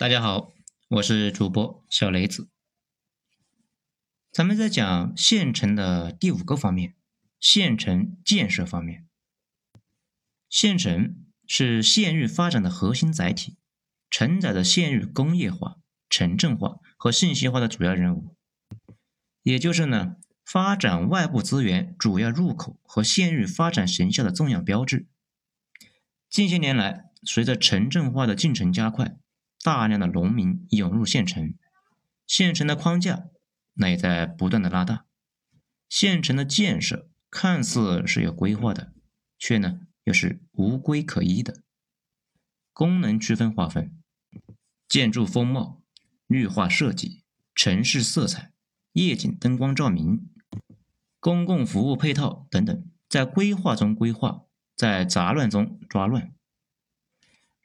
大家好，我是主播小雷子。咱们在讲县城的第五个方面，县城建设方面。县城是县域发展的核心载体，承载着县域工业化、城镇化和信息化的主要任务，也就是呢，发展外部资源主要入口和县域发展成效的重要标志。近些年来，随着城镇化的进程加快，大量的农民涌入县城，县城的框架那也在不断的拉大。县城的建设看似是有规划的，却呢又是无规可依的。功能区分划分、建筑风貌、绿化设计、城市色彩、夜景灯光照明、公共服务配套等等，在规划中规划，在杂乱中抓乱。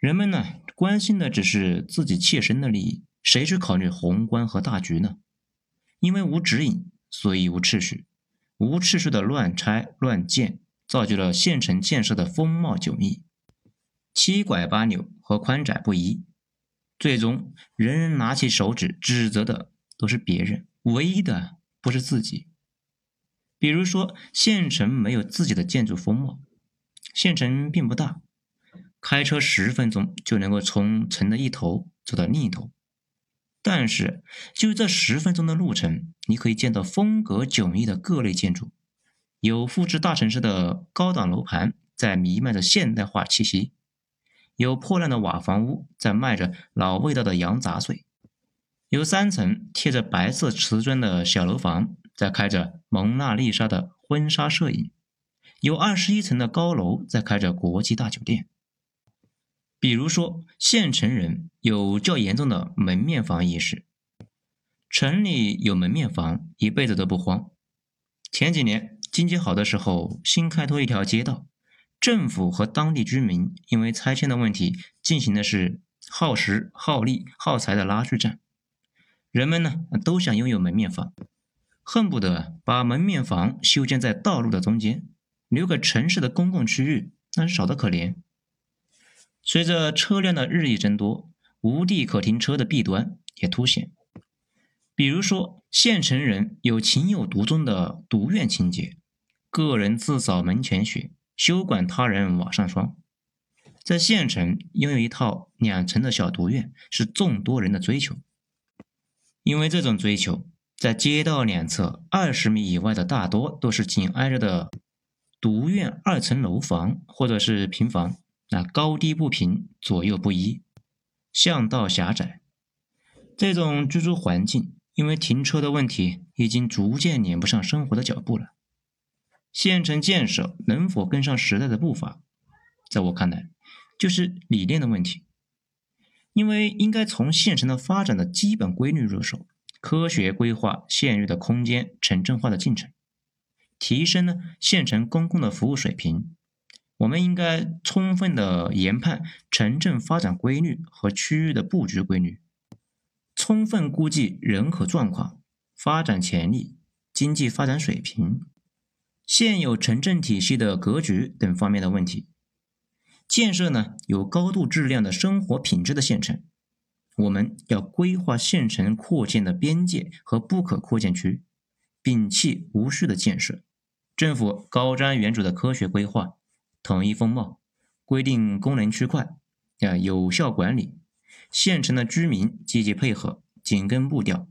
人们呢？关心的只是自己切身的利益，谁去考虑宏观和大局呢？因为无指引，所以无秩序，无秩序的乱拆乱建，造就了县城建设的风貌迥异，七拐八扭和宽窄不一，最终人人拿起手指指责的都是别人，唯一的不是自己。比如说，县城没有自己的建筑风貌，县城并不大。开车十分钟就能够从城的一头走到另一头，但是就这十分钟的路程，你可以见到风格迥异的各类建筑，有复制大城市的高档楼盘在弥漫着现代化气息，有破烂的瓦房屋在卖着老味道的羊杂碎，有三层贴着白色瓷砖的小楼房在开着蒙娜丽莎的婚纱摄影，有二十一层的高楼在开着国际大酒店。比如说，县城人有较严重的门面房意识，城里有门面房，一辈子都不慌。前几年经济好的时候，新开拓一条街道，政府和当地居民因为拆迁的问题，进行的是耗时、耗力、耗财的拉锯战。人们呢，都想拥有门面房，恨不得把门面房修建在道路的中间，留给城市的公共区域，那是少得可怜。随着车辆的日益增多，无地可停车的弊端也凸显。比如说，县城人有情有独钟的独院情节，个人自扫门前雪，休管他人瓦上霜。在县城拥有一套两层的小独院，是众多人的追求。因为这种追求，在街道两侧二十米以外的大多都是紧挨着的独院二层楼房或者是平房。那高低不平，左右不一，巷道狭窄，这种居住环境，因为停车的问题，已经逐渐撵不上生活的脚步了。县城建设能否跟上时代的步伐，在我看来，就是理念的问题。因为应该从县城的发展的基本规律入手，科学规划县域的空间城镇化的进程，提升呢县城公共的服务水平。我们应该充分的研判城镇发展规律和区域的布局规律，充分估计人口状况、发展潜力、经济发展水平、现有城镇体系的格局等方面的问题，建设呢有高度质量的生活品质的县城。我们要规划县城扩建的边界和不可扩建区，摒弃无序的建设，政府高瞻远瞩的科学规划。统一风貌，规定功能区块，啊，有效管理，县城的居民积极配合，紧跟步调，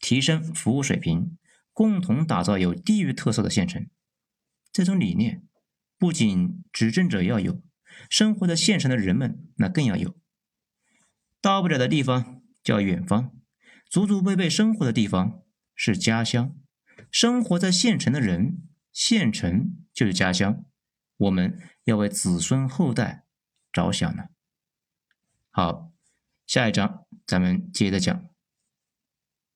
提升服务水平，共同打造有地域特色的县城。这种理念，不仅执政者要有，生活在县城的人们那更要有。到不了的地方叫远方，祖祖辈辈生活的地方是家乡。生活在县城的人，县城就是家乡。我们要为子孙后代着想呢。好，下一章咱们接着讲。